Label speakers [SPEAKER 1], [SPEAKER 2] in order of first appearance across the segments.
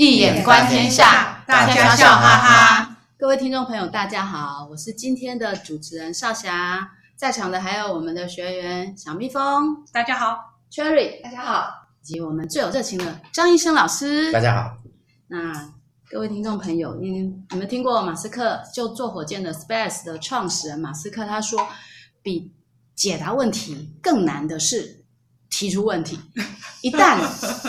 [SPEAKER 1] 易眼观天下，大家笑哈哈。
[SPEAKER 2] 各位听众朋友，大家好，我是今天的主持人少霞，在场的还有我们的学员小蜜蜂，
[SPEAKER 1] 大家好
[SPEAKER 2] ；Cherry，
[SPEAKER 3] 大家好，
[SPEAKER 2] 以及我们最有热情的张医生老师，
[SPEAKER 4] 大家好。
[SPEAKER 2] 那各位听众朋友，嗯你们听过马斯克就做火箭的 Space 的创始人马斯克他说，比解答问题更难的是。提出问题，一旦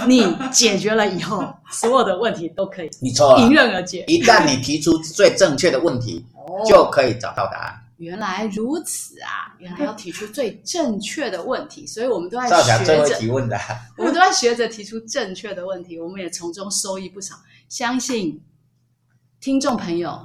[SPEAKER 2] 你解决了以后，所有的问题都可以
[SPEAKER 4] 你错了，
[SPEAKER 2] 迎刃而解。
[SPEAKER 4] 一旦你提出最正确的问题，哦、就可以找到答案。
[SPEAKER 2] 原来如此啊！原来要提出最正确的问题，所以我们都在学着。
[SPEAKER 4] 最会提问的，
[SPEAKER 2] 我们都在学着提出正确的问题，我们也从中收益不少。相信听众朋友，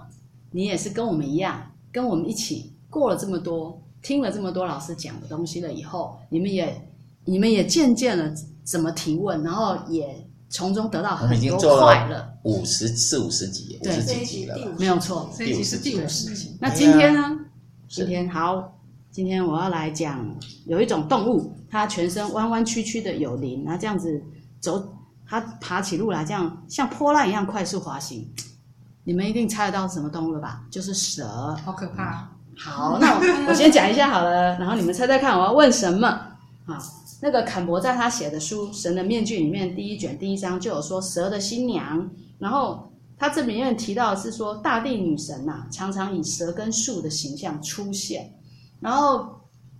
[SPEAKER 2] 你也是跟我们一样，跟我们一起过了这么多，听了这么多老师讲的东西了以后，你们也。你们也渐渐的怎么提问，然后也从中得到很多快乐。
[SPEAKER 4] 五十四五十集，五十几集了，
[SPEAKER 2] 没有错，
[SPEAKER 1] 这一集是第五十集。
[SPEAKER 2] 那今天呢？今天好，今天我要来讲有一种动物，它全身弯弯曲曲的有鳞，然后这样子走，它爬起路来这样像波浪一样快速滑行。你们一定猜得到什么动物了吧？就是蛇，
[SPEAKER 1] 好可怕。
[SPEAKER 2] 好，那我我先讲一下好了，然后你们猜猜看，我要问什么？好。那个坎伯在他写的书《神的面具》里面，第一卷第一章就有说蛇的新娘。然后他这里面提到的是说，大地女神呐、啊，常常以蛇跟树的形象出现。然后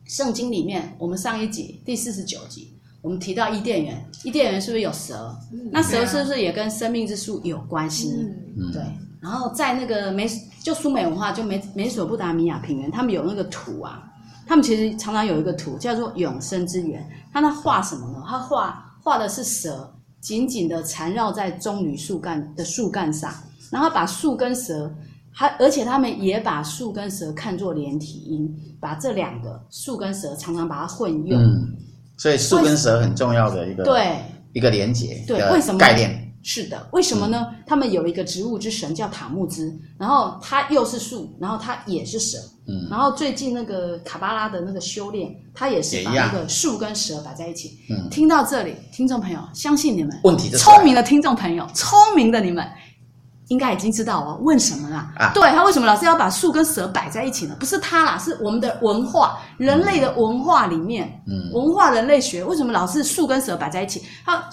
[SPEAKER 2] 圣经里面，我们上一集第四十九集，我们提到伊甸园，伊甸园是不是有蛇？嗯、那蛇是不是也跟生命之树有关系？嗯、对。然后在那个美就苏美文化，就美美索不达米亚平原，他们有那个土啊。他们其实常常有一个图叫做永生之源，他那画什么呢？他画画的是蛇紧紧的缠绕在棕榈树干的树干上，然后把树跟蛇，还而且他们也把树跟蛇看作连体婴，把这两个树跟蛇常常把它混用。
[SPEAKER 4] 嗯，所以树跟蛇很重要的一个对一个连接对为什么概念。
[SPEAKER 2] 是的，为什么呢？嗯、他们有一个植物之神叫塔木兹，然后他又是树，然后他也是蛇。嗯，然后最近那个卡巴拉的那个修炼，他也是把那个树跟蛇摆在一起。嗯，听到这里，听众朋友，相信你们
[SPEAKER 4] 问题
[SPEAKER 2] 聪明的听众朋友，聪明的你们应该已经知道我要问什么了。啊，对，他为什么老是要把树跟蛇摆在一起呢？不是他啦，是我们的文化，人类的文化里面，嗯，文化人类学为什么老是树跟蛇摆在一起？他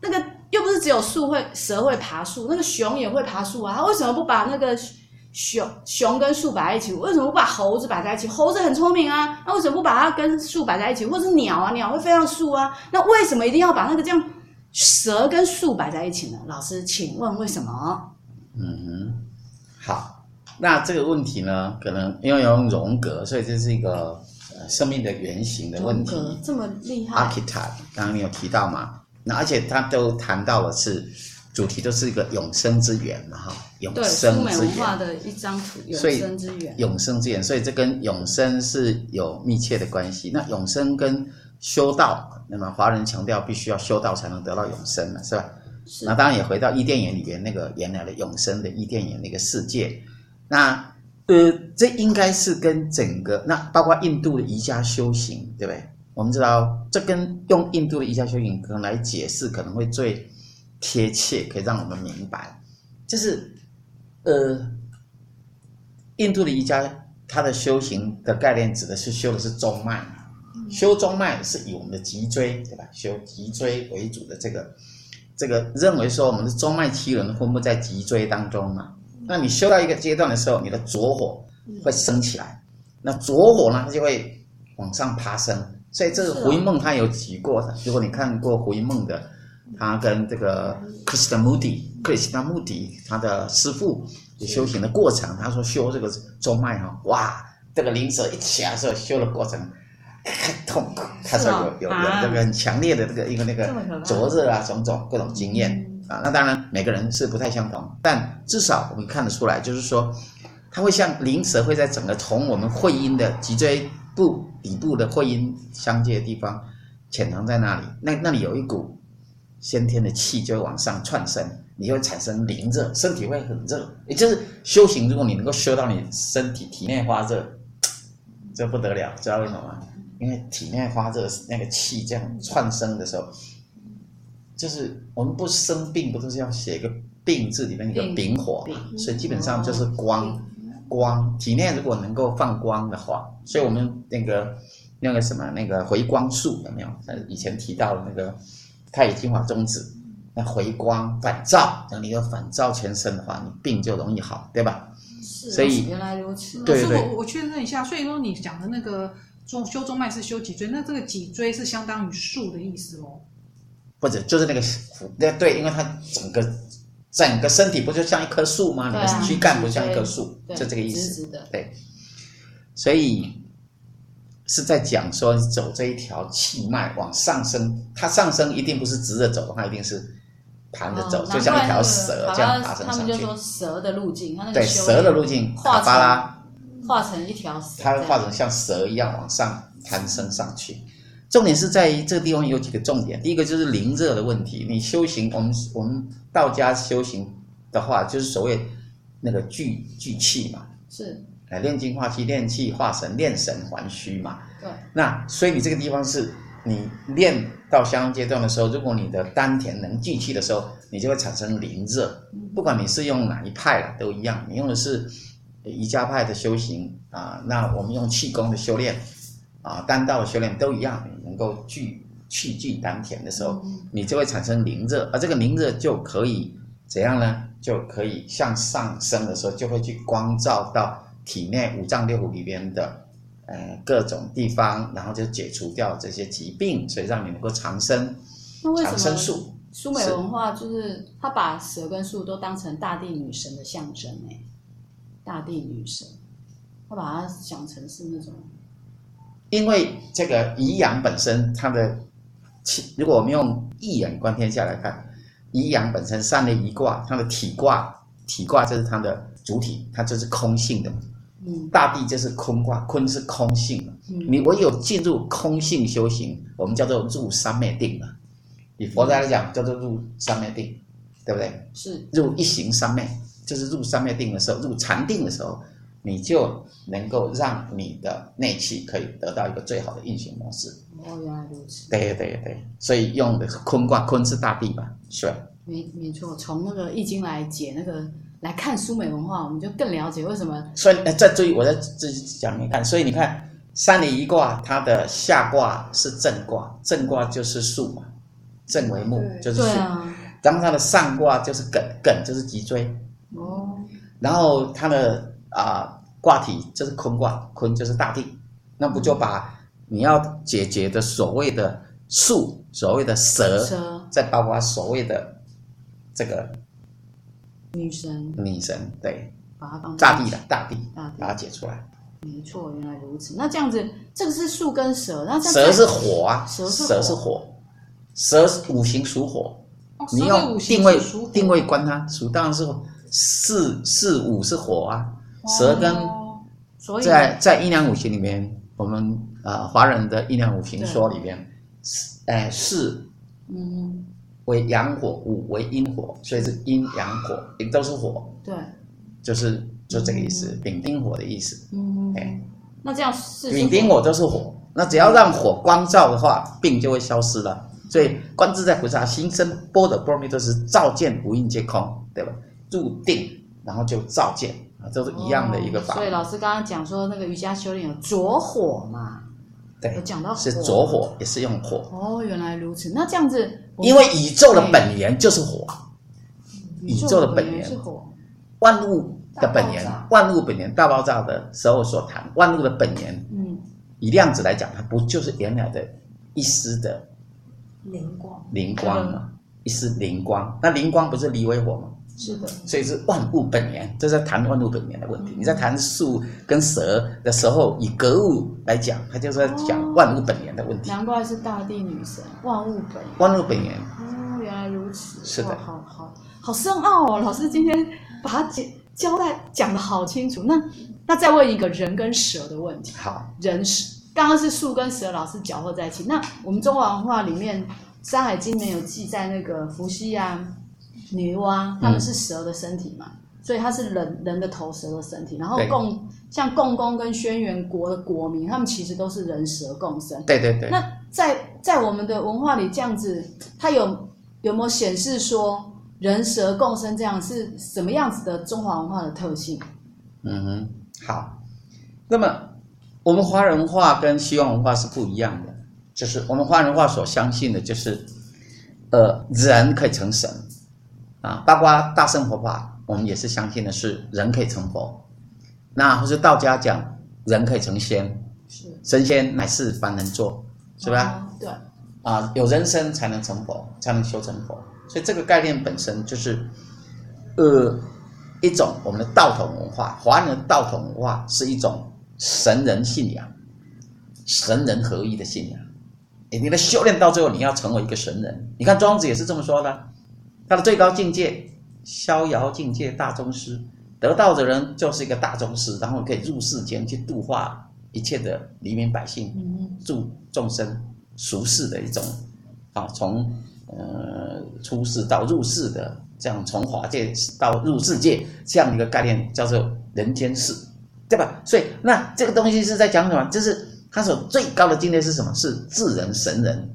[SPEAKER 2] 那个。又不是只有树会蛇会爬树，那个熊也会爬树啊。他为什么不把那个熊熊跟树摆在一起？为什么不把猴子摆在一起？猴子很聪明啊，那为什么不把它跟树摆在一起？或者是鸟啊，鸟会飞上树啊。那为什么一定要把那个这样蛇跟树摆在一起呢？老师，请问为什么？
[SPEAKER 4] 嗯哼，好，那这个问题呢，可能因为用荣格，所以这是一个生命的原型的问题。
[SPEAKER 2] 荣格这么厉害
[SPEAKER 4] ，Archetype，刚刚你有提到吗？那而且他都谈到了是主题都是一个永生之源嘛哈，永生之源。文化
[SPEAKER 2] 的一张图，永生之源。
[SPEAKER 4] 永生之源，所以这跟永生是有密切的关系。那永生跟修道，那么华人强调必须要修道才能得到永生嘛，是吧？是。那当然也回到伊甸园里边那个原来的永生的伊甸园那个世界。那呃，这应该是跟整个那包括印度的瑜伽修行，对不对？我们知道，这跟用印度的瑜伽修行可能来解释，可能会最贴切，可以让我们明白，就是，呃，印度的瑜伽它的修行的概念指的是修的是中脉，修中脉是以我们的脊椎，对吧？修脊椎为主的这个，这个认为说我们的中脉七轮分布在脊椎当中嘛。那你修到一个阶段的时候，你的拙火会升起来，那拙火呢，它就会往上爬升。所以这个胡因梦他有提过的，如果你看过胡因梦的，他跟这个 Krishnamurti、Krishnamurti 他的师父修行的过程，他说修这个中脉哈，哇，这个灵蛇一起来的时候修的过程很 痛苦，他说有有有那个很强烈的这个一个那个灼热啊，种种各种经验啊，那当然每个人是不太相同，但至少我们看得出来，就是说，它会像灵蛇会在整个从我们会阴的脊椎。部底部的会阴相接的地方，潜藏在那里。那那里有一股先天的气，就会往上窜升，你会产生灵热，身体会很热。也就是修行，如果你能够修到你身体体内发热，这不得了，知道为什么吗？因为体内发热，那个气这样窜升的时候，就是我们不生病，不都是要写一个病字里面一个丙火嘛？所以基本上就是光，光体内如果能够放光的话，所以我们那个那个什么那个回光术有没有？以前提到的那个太乙精华宗旨，那回光返照，等你有返照全身的话，你病就容易好，对吧？
[SPEAKER 2] 是，
[SPEAKER 4] 所以
[SPEAKER 2] 原来如此。
[SPEAKER 4] 对对，
[SPEAKER 1] 我我确认一下，所以说你讲的那个中修中脉是修脊椎，那这个脊椎是相当于树的意思喽？
[SPEAKER 4] 或者就是那个，那对，因为它整个整个身体不就像一棵树吗？你的躯干不像一棵树，就这个意思。对，所以是在讲说走这一条气脉往上升，它上升一定不是直着走的话，一定是盘着走，就像一条蛇这样爬升上去。
[SPEAKER 2] 他们就说蛇的路径，
[SPEAKER 4] 对，蛇的路径，卡巴拉
[SPEAKER 2] 画成一条蛇，
[SPEAKER 4] 它画成像蛇一样往上攀升上去。重点是在于这个地方有几个重点，第一个就是灵热的问题。你修行，我们我们道家修行的话，就是所谓那个聚聚气嘛，
[SPEAKER 2] 是，
[SPEAKER 4] 哎，炼精化气，炼气化神，炼神还虚嘛。
[SPEAKER 2] 对。
[SPEAKER 4] 那所以你这个地方是你练到相当阶段的时候，如果你的丹田能聚气的时候，你就会产生灵热。不管你是用哪一派的都一样，你用的是瑜伽派的修行啊，那我们用气功的修炼。啊，丹道修炼都一样，你能够聚气聚丹田的时候，你就会产生灵热，而这个灵热就可以怎样呢？就可以向上升的时候，就会去光照到体内五脏六腑里边的呃各种地方，然后就解除掉这些疾病，所以让你能够长生。
[SPEAKER 2] 那为什么
[SPEAKER 4] 长生术？
[SPEAKER 2] 苏美文化就是他把蛇跟树都当成大地女神的象征呢？大地女神，他把它想成是那种。
[SPEAKER 4] 因为这个宜阳本身它的气，如果我们用一眼观天下来看，宜阳本身三雷一卦，它的体卦，体卦就是它的主体，它就是空性的。嗯，大地就是空卦，坤是空性的。嗯，你唯有进入空性修行，我们叫做入三昧定了。以佛家来讲，叫做入三昧定，对不对？
[SPEAKER 2] 是
[SPEAKER 4] 入一行三昧，就是入三昧定的时候，入禅定的时候。你就能够让你的内气可以得到一个最好的运行模式。
[SPEAKER 2] 哦，原来如此。
[SPEAKER 4] 对对对，所以用的是坤卦，坤是大地吧？是吧？
[SPEAKER 2] 没没错，从那个易经来解那个来看苏美文化，我们就更了解为什么。
[SPEAKER 4] 所以，再注意，我再自己讲你看。所以你看，三里一卦，它的下卦是震卦，震卦就是树嘛，震为木，就是树。然后它的上卦就是艮，艮就是脊椎。哦。然后它的啊。卦体就是坤卦，坤就是大地，那不就把你要解决的所谓的树，所谓的蛇，蛇。再包括所谓的这个
[SPEAKER 2] 女神，
[SPEAKER 4] 女神对，
[SPEAKER 2] 把它当
[SPEAKER 4] 大地的大地，
[SPEAKER 2] 大地。
[SPEAKER 4] 把它解出来。
[SPEAKER 2] 没错，原来如此。那这样子，这个是树跟蛇，那
[SPEAKER 4] 蛇是火啊，
[SPEAKER 2] 蛇是
[SPEAKER 4] 蛇是火，蛇是五行属火，哦、你要定位定位观它，属当然是四四五是火啊。蛇根在在阴阳五行里面，我们呃华人的阴阳五行说里边，哎四嗯为阳火，五为阴火，所以是阴阳火也都是火。
[SPEAKER 2] 对，
[SPEAKER 4] 就是就这个意思，丙丁火的意思。
[SPEAKER 2] 嗯，哎，那这样是
[SPEAKER 4] 丙丁火都是火，那只要让火光照的话，病就会消失了。所以观自在菩萨心生波的波罗蜜多时，照见无印皆空，对吧？入定然后就照见。啊，都是一样的一个法。
[SPEAKER 2] 哦，所以老师刚刚讲说那个瑜伽修炼有着火嘛？
[SPEAKER 4] 对，
[SPEAKER 2] 有讲到
[SPEAKER 4] 是着火，也是用火。
[SPEAKER 2] 哦，原来如此。那这样子，
[SPEAKER 4] 因为宇宙的本源就是火，宇宙的本源
[SPEAKER 2] 是火，
[SPEAKER 4] 万物的本源，万物本源大爆炸的时候所谈，万物的本源，嗯，以量子来讲，它不就是原来的一丝的
[SPEAKER 2] 灵光？
[SPEAKER 4] 灵光嘛，一丝灵光。那灵光不是离为火吗？
[SPEAKER 2] 是的，
[SPEAKER 4] 所以是万物本源，这是谈万物本源的问题。嗯、你在谈树跟蛇的时候，以格物来讲，它就是在讲万物本源的问题。
[SPEAKER 2] 难怪是大地女神，万物本源。
[SPEAKER 4] 万物本源。
[SPEAKER 2] 哦，原来如此。
[SPEAKER 4] 是的，
[SPEAKER 2] 好好好深奥哦。老师今天把它交交代讲得好清楚。那那再问一个人跟蛇的问题。
[SPEAKER 4] 好，
[SPEAKER 2] 人是刚刚是树跟蛇，老师搅和在一起。那我们中华文化里面，《山海经》里面有记载那个伏羲啊。女娲，他们是蛇的身体嘛，嗯、所以他是人人的头，蛇的身体。然后共像共工跟轩辕国的国民，他们其实都是人蛇共生。
[SPEAKER 4] 对对对。
[SPEAKER 2] 那在在我们的文化里，这样子，它有有没有显示说人蛇共生这样是什么样子的中华文化的特性？
[SPEAKER 4] 嗯哼，好。那么我们华人文化跟西方文化是不一样的，就是我们华人文化所相信的就是，呃，人可以成神啊，包括大乘佛法，我们也是相信的是人可以成佛。那或是道家讲人可以成仙，是神仙乃是凡人做，是吧？
[SPEAKER 2] 对。
[SPEAKER 4] 啊，有人生才能成佛，才能修成佛。所以这个概念本身就是，呃，一种我们的道统文化，华人的道统文化是一种神人信仰，神人合一的信仰。你的修炼到最后，你要成为一个神人。你看庄子也是这么说的，他的最高境界，逍遥境界大宗师，得道的人就是一个大宗师，然后可以入世间去度化一切的黎民百姓，助众生。俗世的一种，啊，从呃出世到入世的这样，从法界到入世界这样一个概念叫做人间世，对吧？所以那这个东西是在讲什么？就是他所最高的境界是什么？是智人神人，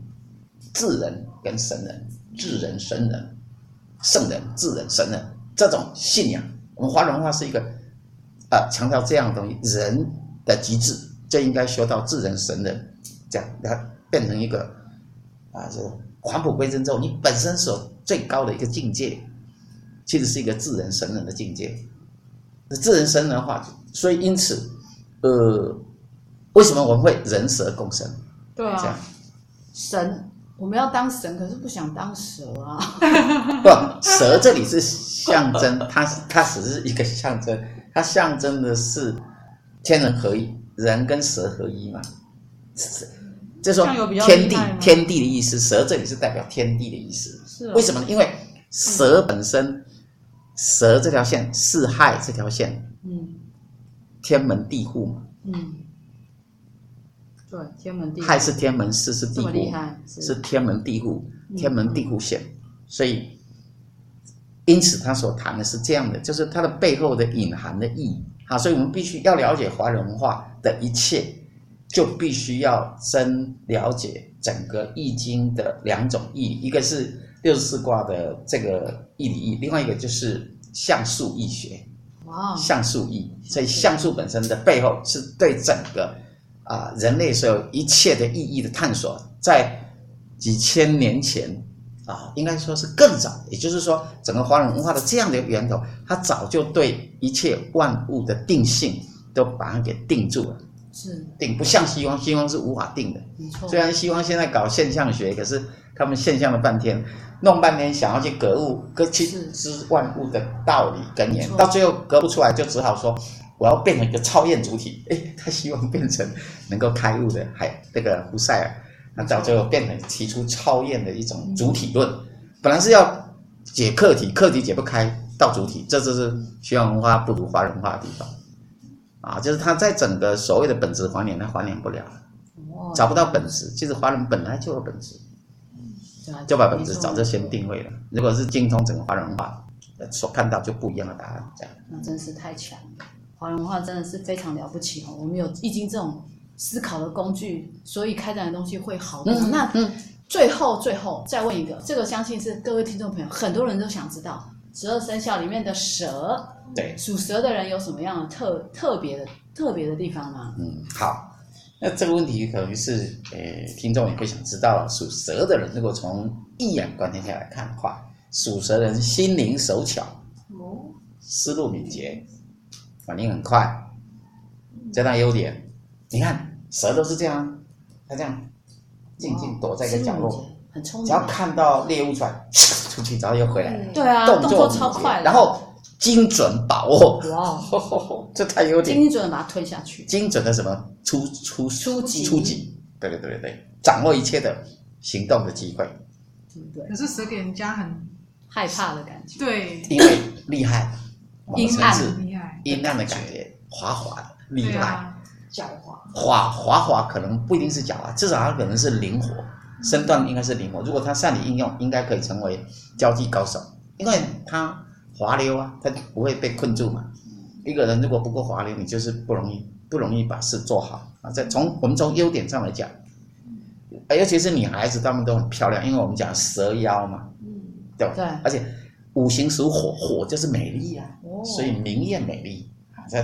[SPEAKER 4] 智人跟神人，智人神人，圣人智人神人这种信仰。我们华人文化是一个啊强调这样的东西，人的极致就应该修到智人神人这样它。变成一个啊，这返璞归真之后，你本身所最高的一个境界，其实是一个智人神人的境界。那至人神人的话，所以因此，呃，为什么我们会人蛇共生？
[SPEAKER 2] 对啊，这样神我们要当神，可是不想当蛇啊。
[SPEAKER 4] 不，蛇这里是象征，它它只是一个象征，它象征的是天人合一，人跟蛇合一嘛。就是说天地天地的意思，蛇这里是代表天地的意思。是、哦。为什么呢？因为蛇本身，嗯、蛇这条线是害这条线，嗯，天门地户嘛。
[SPEAKER 2] 嗯。对，天门地户。
[SPEAKER 4] 害是天门，四是地户，是，是天门地户，天门地户线。嗯、所以，因此他所谈的是这样的，就是它的背后的隐含的意义。好，所以我们必须要了解华人文化的一切。就必须要真了解整个易经的两种意义，一个是六十四卦的这个易理义，另外一个就是象数易学。哇，象数易，所以象数本身的背后是对整个啊、呃、人类所有一切的意义的探索，在几千年前啊，应该说是更早，也就是说，整个华人文化的这样的源头，它早就对一切万物的定性都把它给定住了。是定不像西方，西方是无法定的。没错。虽然西方现在搞现象学，可是他们现象了半天，弄半天想要去格物，格去知万物的道理根源，到最后格不出来，就只好说我要变成一个超验主体。哎，他希望变成能够开悟的，还那个胡塞尔，那到最后变成提出超验的一种主体论。本来是要解客体，客体解不开，到主体，这就是西方文化不如华人文化的地方。啊，就是他在整个所谓的本质还原，他还原不了，找不到本质。其实华人本来就有本质，就把本质早就先定位了。如果是精通整个华人文化，所看到就不一样的答案。这样，
[SPEAKER 2] 那真是太强了，华人文化真的是非常了不起哦。我们有易经这种思考的工具，所以开展的东西会好。嗯，那最后最后再问一个，这个相信是各位听众朋友很多人都想知道，十二生肖里面的蛇。
[SPEAKER 4] 对，
[SPEAKER 2] 属蛇的人有什么样的特特别的特别的地方吗？
[SPEAKER 4] 嗯，好，那这个问题可能是呃，听众也会想知道，属蛇的人如果从一眼观天下来看的话，属蛇的人心灵手巧，哦，思路敏捷，反应很快，这大优点。你看蛇都是这样，它这样静静躲在一个角落，
[SPEAKER 2] 很聪明，
[SPEAKER 4] 只要看到猎物出来，出去，然后又回来，
[SPEAKER 2] 对啊，动作超快，
[SPEAKER 4] 然后。精准把握，哇，这太优点。
[SPEAKER 2] 精准的把它推下去。
[SPEAKER 4] 精准的什么？出出
[SPEAKER 2] 出击，
[SPEAKER 4] 出击。对对对对对，掌握一切的行动的机会。
[SPEAKER 1] 对。可是蛇给人家很
[SPEAKER 2] 害怕的感觉。
[SPEAKER 1] 对。
[SPEAKER 4] 因为厉害，
[SPEAKER 2] 阴暗，
[SPEAKER 4] 阴暗的感觉，滑滑的，厉害，
[SPEAKER 2] 狡猾。
[SPEAKER 4] 滑滑滑可能不一定是狡猾，至少它可能是灵活，身段应该是灵活。如果他善于应用，应该可以成为交际高手，因为他。滑溜啊，他不会被困住嘛。一个人如果不够滑溜，你就是不容易不容易把事做好啊。在从我们从优点上来讲，尤其是女孩子，她们都很漂亮，因为我们讲蛇妖嘛，对吧？
[SPEAKER 2] 对，
[SPEAKER 4] 而且五行属火，火就是美丽啊，
[SPEAKER 2] 哦、
[SPEAKER 4] 所以明艳美丽啊。这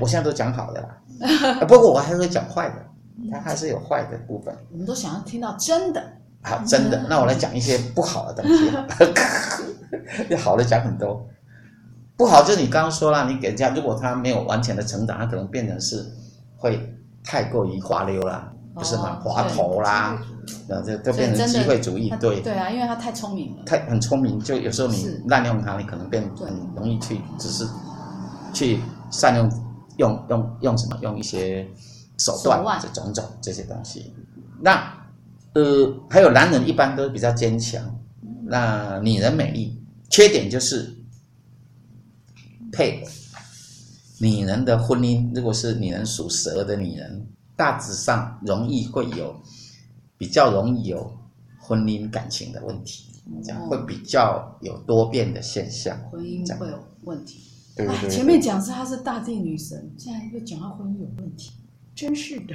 [SPEAKER 4] 我现在都讲好的啦，不过我还会讲坏的，它还是有坏的部分。
[SPEAKER 2] 我们都想要听到真的。
[SPEAKER 4] 好，真的，那我来讲一些不好的东西。要好的讲很多，不好就是你刚刚说了，你给人家如果他没有完全的成长，他可能变成是会太过于滑溜啦，不是吗？滑头啦，呃，这都变成机会主义。对
[SPEAKER 2] 对啊，因为他太聪明了，
[SPEAKER 4] 太很聪明，就有时候你滥用他，你可能变很容易去只是去善用用用用什么用一些手段这种种这些东西，那。呃，还有男人一般都比较坚强，那女人美丽，缺点就是配偶。女人的婚姻，如果是女人属蛇的女人，大致上容易会有比较容易有婚姻感情的问题，这样会比较有多变的现象。
[SPEAKER 2] 婚姻会有问题。
[SPEAKER 4] 对对对。
[SPEAKER 2] 前面讲是她是大地女神，现在又讲她婚姻有问题。真是的，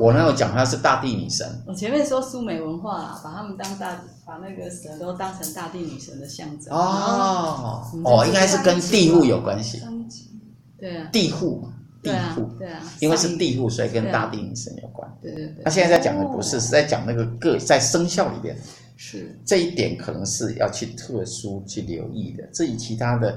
[SPEAKER 4] 我那有讲她是大地女神？
[SPEAKER 2] 我前面说苏美文化啦，把他们当大，把那个神都当成大地女神的象征。
[SPEAKER 4] 哦哦，应该是跟地户有关系。
[SPEAKER 2] 对啊，
[SPEAKER 4] 地户，地户，
[SPEAKER 2] 对啊，
[SPEAKER 4] 因为是地户，所以跟大地女神有关。
[SPEAKER 2] 对对对。
[SPEAKER 4] 那现在在讲的不是，是在讲那个个在生肖里边，
[SPEAKER 2] 是
[SPEAKER 4] 这一点可能是要去特殊去留意的。至于其他的，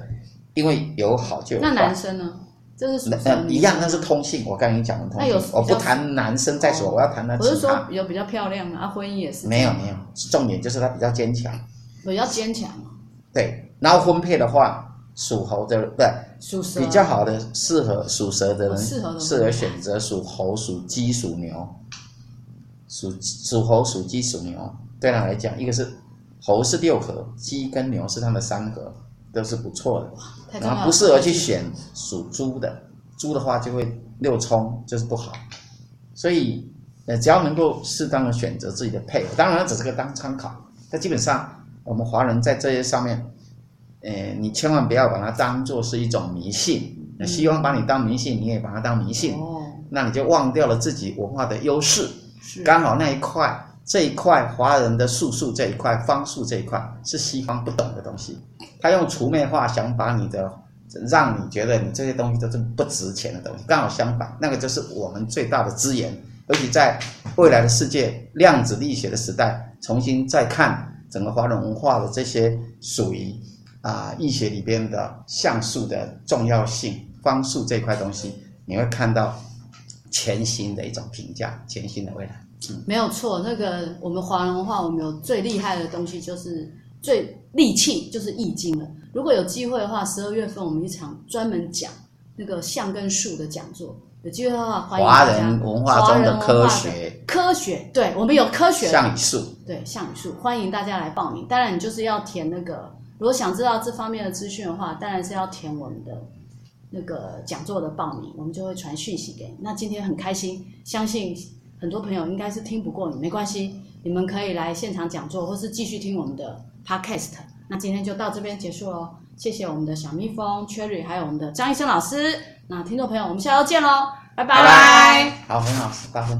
[SPEAKER 4] 因为有好就有坏。
[SPEAKER 2] 那男生呢？这是
[SPEAKER 4] 嗯，一样，那是通性。我刚才讲的通性，我不谈男生再说，我要谈他。
[SPEAKER 2] 我是说有比较漂亮的啊，婚姻也是。
[SPEAKER 4] 没有没有，重点就是他比较坚强。
[SPEAKER 2] 比较坚强。
[SPEAKER 4] 对，然后婚配的话，属猴的不对，
[SPEAKER 2] 属蛇
[SPEAKER 4] 比较好的适合属蛇的人，
[SPEAKER 2] 适合
[SPEAKER 4] 适合选择属猴、属鸡、属牛。属属猴、属鸡、属牛，对他来讲，一个是猴是六合，鸡跟牛是他的三合。都是不错的，然后不适合去选属猪的，猪的话就会六冲，就是不好。所以，呃，只要能够适当的选择自己的配偶，当然只是个当参考。但基本上，我们华人在这些上面，呃，你千万不要把它当做是一种迷信。那西方把你当迷信，你也把它当迷信，哦，那你就忘掉了自己文化的优势。是，刚好那一块，这一块华人的术数这一块，方术这一块是西方不懂的东西。他用除魅化想把你的，让你觉得你这些东西都是不值钱的东西。刚好相反，那个就是我们最大的资源。尤其在未来的世界量子力学的时代，重新再看整个华人文化的这些属于啊易学里边的相术的重要性、方术这块东西，你会看到全新的一种评价，全新的未来。
[SPEAKER 2] 嗯，没有错，那个我们华人文化，我们有最厉害的东西就是。最利器就是易经了。如果有机会的话，十二月份我们一场专门讲那个象跟数的讲座。有机会的话，欢迎。华人
[SPEAKER 4] 文化中的科学，
[SPEAKER 2] 科学，对，我们有科学
[SPEAKER 4] 象与数，
[SPEAKER 2] 对象与数，欢迎大家来报名。当然，你就是要填那个，如果想知道这方面的资讯的话，当然是要填我们的那个讲座的报名，我们就会传讯息给你。那今天很开心，相信很多朋友应该是听不过你，没关系，你们可以来现场讲座，或是继续听我们的。Podcast，那今天就到这边结束喽，谢谢我们的小蜜蜂 Cherry，还有我们的张医生老师。那听众朋友，我们下周见喽，拜拜。
[SPEAKER 4] 拜拜。好，很好，八分。